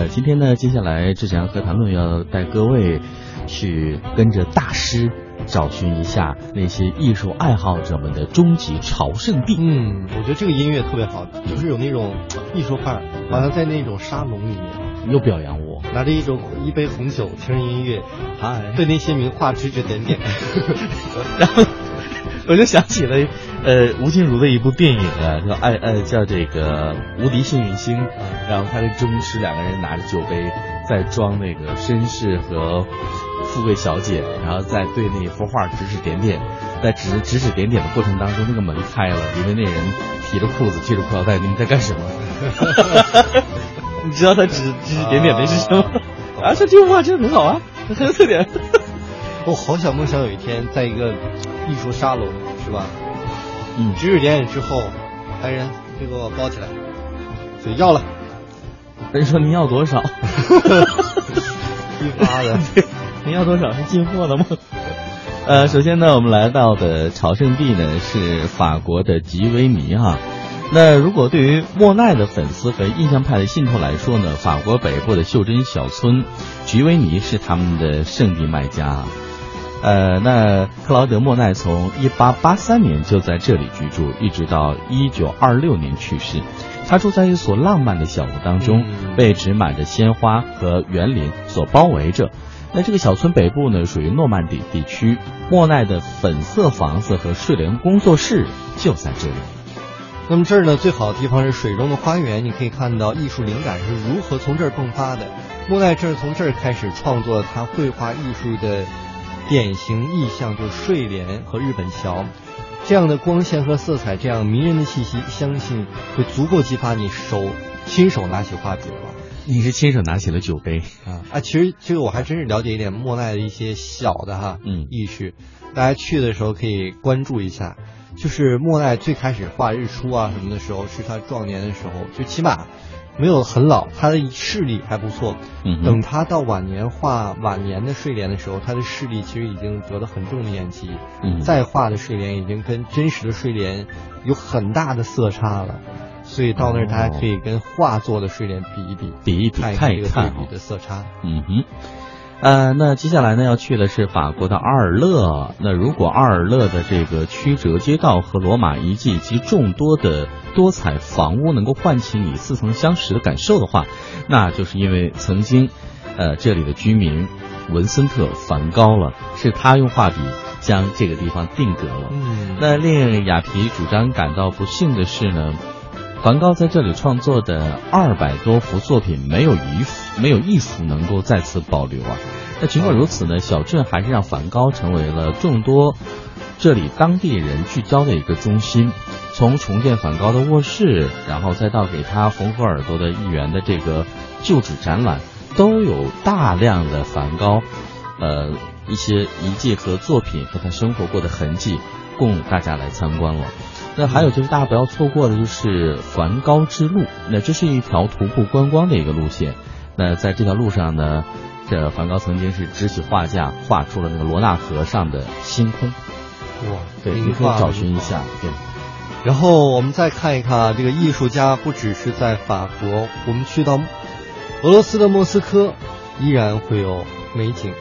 呃，今天呢，接下来志强和谈论要带各位去跟着大师找寻一下那些艺术爱好者们的终极朝圣地。嗯，我觉得这个音乐特别好，就是有那种艺术范儿，好像在那种沙龙里面，又表扬我，拿着一种一杯红酒，听着音乐，嗨，对那些名画指指点点 然后我就想起了呃吴君如的一部电影啊，叫爱呃叫这个无敌幸运星，然后他跟周星驰两个人拿着酒杯在装那个绅士和富贵小姐，然后在对那幅画指指点点，在指指指点点的过程当中，那个门开了，里面那人提着裤子系着裤腰带，你们在干什么？你知道他指指指点点的是什么？啊，说这幅画真的很好啊，很有特点。我好想梦想有一天在一个艺术沙龙，是吧？嗯指指点点之后，来人，这个我包起来，所以要了，人说您要多少？一发的。您要多少？是进货的吗？呃，首先呢，我们来到的朝圣地呢是法国的吉维尼哈。那如果对于莫奈的粉丝和印象派的信徒来说呢，法国北部的袖珍小村吉维尼是他们的圣地卖家。呃，那克劳德·莫奈从1883年就在这里居住，一直到1926年去世。他住在一所浪漫的小屋当中，嗯被植满着鲜花和园林所包围着。那这个小村北部呢，属于诺曼底地区，莫奈的粉色房子和睡莲工作室就在这里。那么这儿呢，最好的地方是水中的花园，你可以看到艺术灵感是如何从这儿迸发的。莫奈正是从这儿开始创作他绘画艺术的典型意象，就是睡莲和日本桥。这样的光线和色彩，这样迷人的气息，相信会足够激发你手亲手拿起画笔了。你是亲手拿起了酒杯，啊啊，其实这个我还真是了解一点莫奈的一些小的哈，嗯意识，大家去的时候可以关注一下。就是莫奈最开始画日出啊什么的时候，是他壮年的时候，就起码没有很老，他的视力还不错。嗯等他到晚年画晚年的睡莲的时候，他的视力其实已经得了很重的眼疾，嗯再画的睡莲已经跟真实的睡莲有很大的色差了。所以到那儿，大家可以跟画作的睡莲比一比，比一比看一看对比的色差。嗯哼，呃，那接下来呢要去的是法国的阿尔勒。那如果阿尔勒的这个曲折街道和罗马遗迹及众多的多彩房屋能够唤起你似曾相识的感受的话，那就是因为曾经，呃，这里的居民文森特·梵高了，是他用画笔将这个地方定格了。嗯，那令雅皮主张感到不幸的是呢，梵高在这里创作的二百多幅作品没有一幅没有一幅能够再次保留啊。那尽管如此呢，小镇还是让梵高成为了众多这里当地人聚焦的一个中心。从重建梵高的卧室，然后再到给他缝合耳朵的一员的这个旧址展览，都有大量的梵高，呃，一些遗迹和作品和他生活过的痕迹，供大家来参观了。那还有就是大家不要错过的就是梵高之路，那这是一条徒步观光的一个路线。那在这条路上呢，这梵高曾经是支起画架，画出了那个罗纳河上的星空。哇，对，你可以找寻一下。对，然后我们再看一看啊，这个艺术家不只是在法国，我们去到俄罗斯的莫斯科，依然会有美景。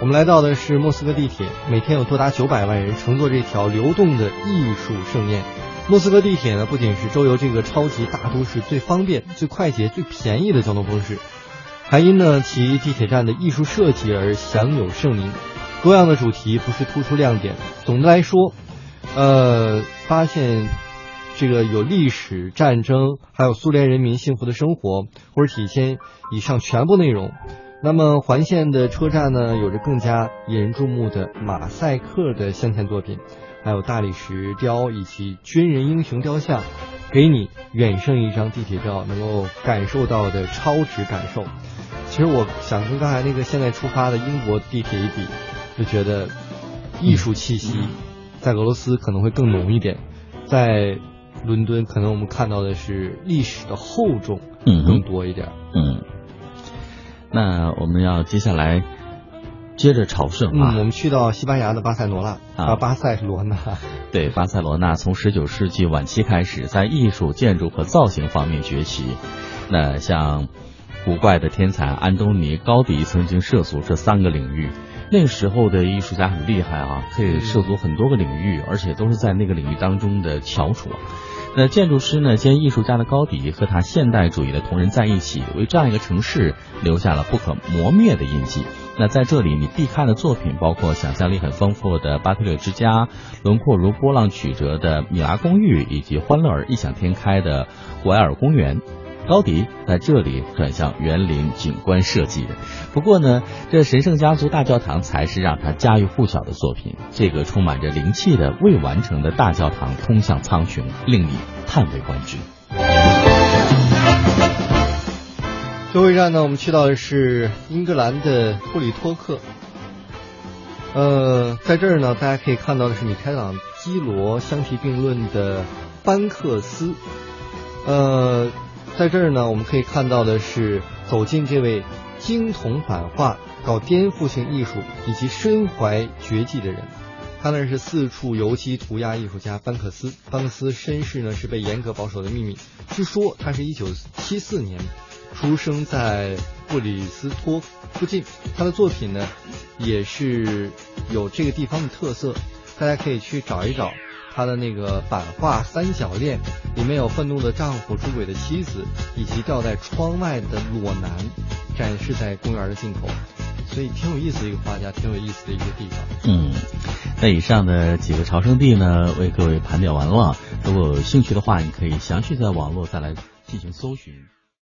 我们来到的是莫斯科地铁，每天有多达九百万人乘坐这条流动的艺术盛宴。莫斯科地铁呢，不仅是周游这个超级大都市最方便、最快捷、最便宜的交通方式，还因呢其地铁站的艺术设计而享有盛名。多样的主题不是突出亮点，总的来说，呃，发现这个有历史、战争，还有苏联人民幸福的生活，或者体现以上全部内容。那么环线的车站呢，有着更加引人注目的马赛克的镶嵌作品，还有大理石雕以及军人英雄雕像，给你远胜一张地铁票能够感受到的超值感受。其实我想跟刚才那个现在出发的英国地铁一比，就觉得艺术气息在俄罗斯可能会更浓一点，在伦敦可能我们看到的是历史的厚重嗯更多一点。嗯。那我们要接下来接着朝圣啊。嗯，我们去到西班牙的巴塞罗那啊啊，巴塞罗那。对，巴塞罗那从十九世纪晚期开始，在艺术、建筑和造型方面崛起。那像古怪的天才安东尼·高迪曾经涉足这三个领域。那个时候的艺术家很厉害啊，可以涉足很多个领域，而且都是在那个领域当中的翘楚。那建筑师呢兼艺术家的高迪和他现代主义的同仁在一起，为这样一个城市留下了不可磨灭的印记。那在这里，你必看的作品包括想象力很丰富的巴特勒之家，轮廓如波浪曲折的米拉公寓，以及欢乐而异想天开的古埃尔公园。高迪在这里转向园林景观设计的。不过呢，这神圣家族大教堂才是让他家喻户晓的作品。这个充满着灵气的未完成的大教堂通向苍穹，令你叹为观止。最后一站呢，我们去到的是英格兰的布里托克。呃，在这儿呢，大家可以看到的是米开朗基罗相提并论的班克斯。呃。在这儿呢，我们可以看到的是走进这位精通版画、搞颠覆性艺术以及身怀绝技的人。他呢是四处游击涂鸦艺术家班克斯。班克斯身世呢是被严格保守的秘密。据说他是一九七四年出生在布里斯托附近。他的作品呢也是有这个地方的特色，大家可以去找一找。他的那个版画《三角恋》里面有愤怒的丈夫、出轨的妻子，以及吊在窗外的裸男，展示在公园的尽头，所以挺有意思的一个画家，挺有意思的一个地方。嗯，那以上的几个朝圣地呢，为各位盘点完了。如果有兴趣的话，你可以详细在网络再来进行搜寻。